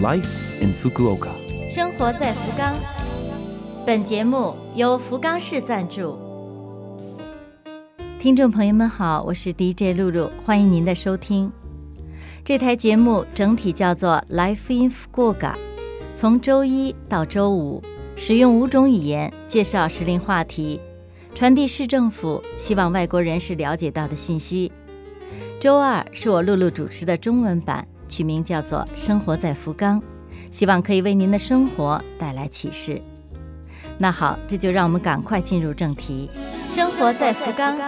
Life in Fukuoka。生活在福冈。本节目由福冈市赞助。听众朋友们好，我是 DJ 露露，欢迎您的收听。这台节目整体叫做 Life in Fukuoka，从周一到周五，使用五种语言介绍时令话题，传递市政府希望外国人士了解到的信息。周二是我露露主持的中文版，取名叫做《生活在福冈》，希望可以为您的生活带来启示。那好，这就让我们赶快进入正题。生活在福冈，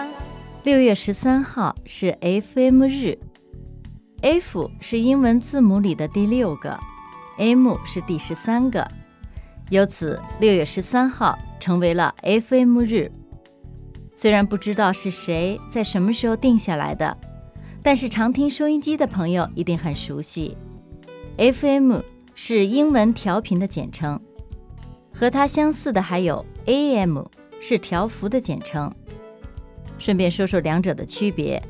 六月十三号是 FM 日，F 是英文字母里的第六个，M 是第十三个，由此六月十三号成为了 FM 日。虽然不知道是谁在什么时候定下来的。但是常听收音机的朋友一定很熟悉，FM 是英文调频的简称，和它相似的还有 AM 是调幅的简称。顺便说说两者的区别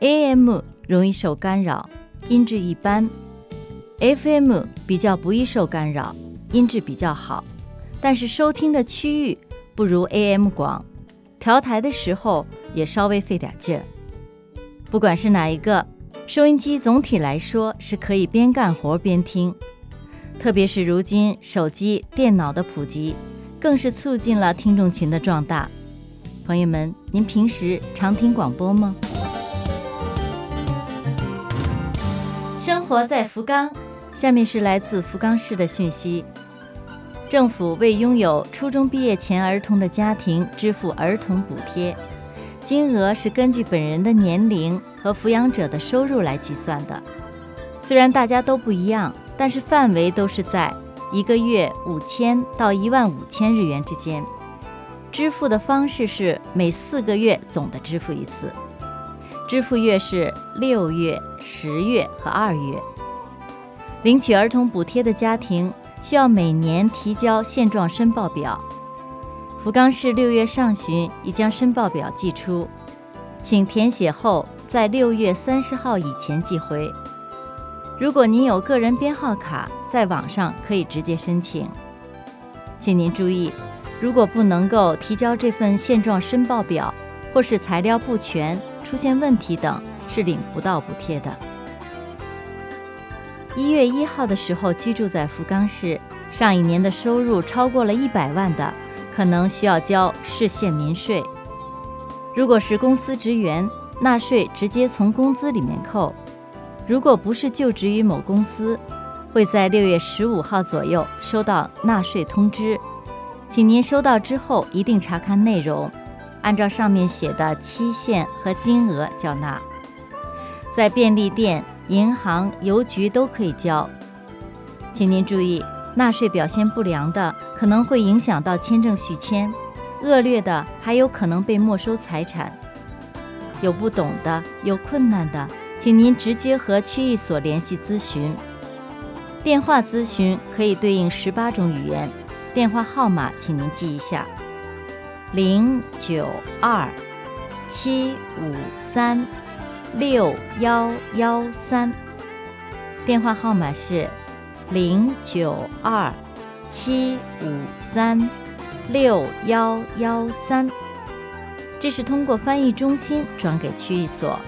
，AM 容易受干扰，音质一般；FM 比较不易受干扰，音质比较好，但是收听的区域不如 AM 广，调台的时候也稍微费点劲儿。不管是哪一个收音机，总体来说是可以边干活边听。特别是如今手机、电脑的普及，更是促进了听众群的壮大。朋友们，您平时常听广播吗？生活在福冈，下面是来自福冈市的讯息：政府为拥有初中毕业前儿童的家庭支付儿童补贴。金额是根据本人的年龄和抚养者的收入来计算的。虽然大家都不一样，但是范围都是在一个月五千到一万五千日元之间。支付的方式是每四个月总的支付一次，支付月是六月、十月和二月。领取儿童补贴的家庭需要每年提交现状申报表。福冈市六月上旬已将申报表寄出，请填写后在六月三十号以前寄回。如果您有个人编号卡，在网上可以直接申请。请您注意，如果不能够提交这份现状申报表，或是材料不全、出现问题等，是领不到补贴的。一月一号的时候居住在福冈市，上一年的收入超过了一百万的。可能需要交市县民税。如果是公司职员，纳税直接从工资里面扣；如果不是就职于某公司，会在六月十五号左右收到纳税通知。请您收到之后一定查看内容，按照上面写的期限和金额缴纳。在便利店、银行、邮局都可以交。请您注意。纳税表现不良的，可能会影响到签证续签；恶劣的，还有可能被没收财产。有不懂的、有困难的，请您直接和区役所联系咨询。电话咨询可以对应十八种语言，电话号码请您记一下：零九二七五三六幺幺三。电话号码是。零九二七五三六幺幺三，这是通过翻译中心转给区域所，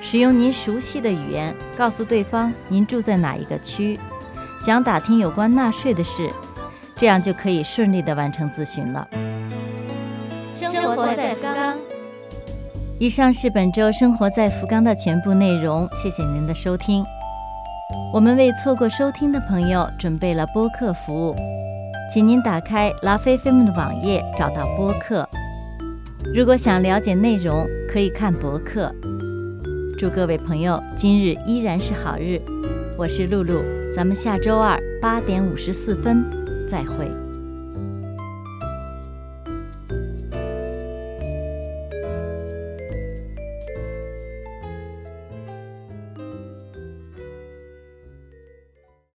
使用您熟悉的语言告诉对方您住在哪一个区，想打听有关纳税的事，这样就可以顺利的完成咨询了。生活在福冈。以上是本周生活在福冈的全部内容，谢谢您的收听。我们为错过收听的朋友准备了播客服务，请您打开拉菲菲们的网页，找到播客。如果想了解内容，可以看博客。祝各位朋友今日依然是好日，我是露露，咱们下周二八点五十四分再会。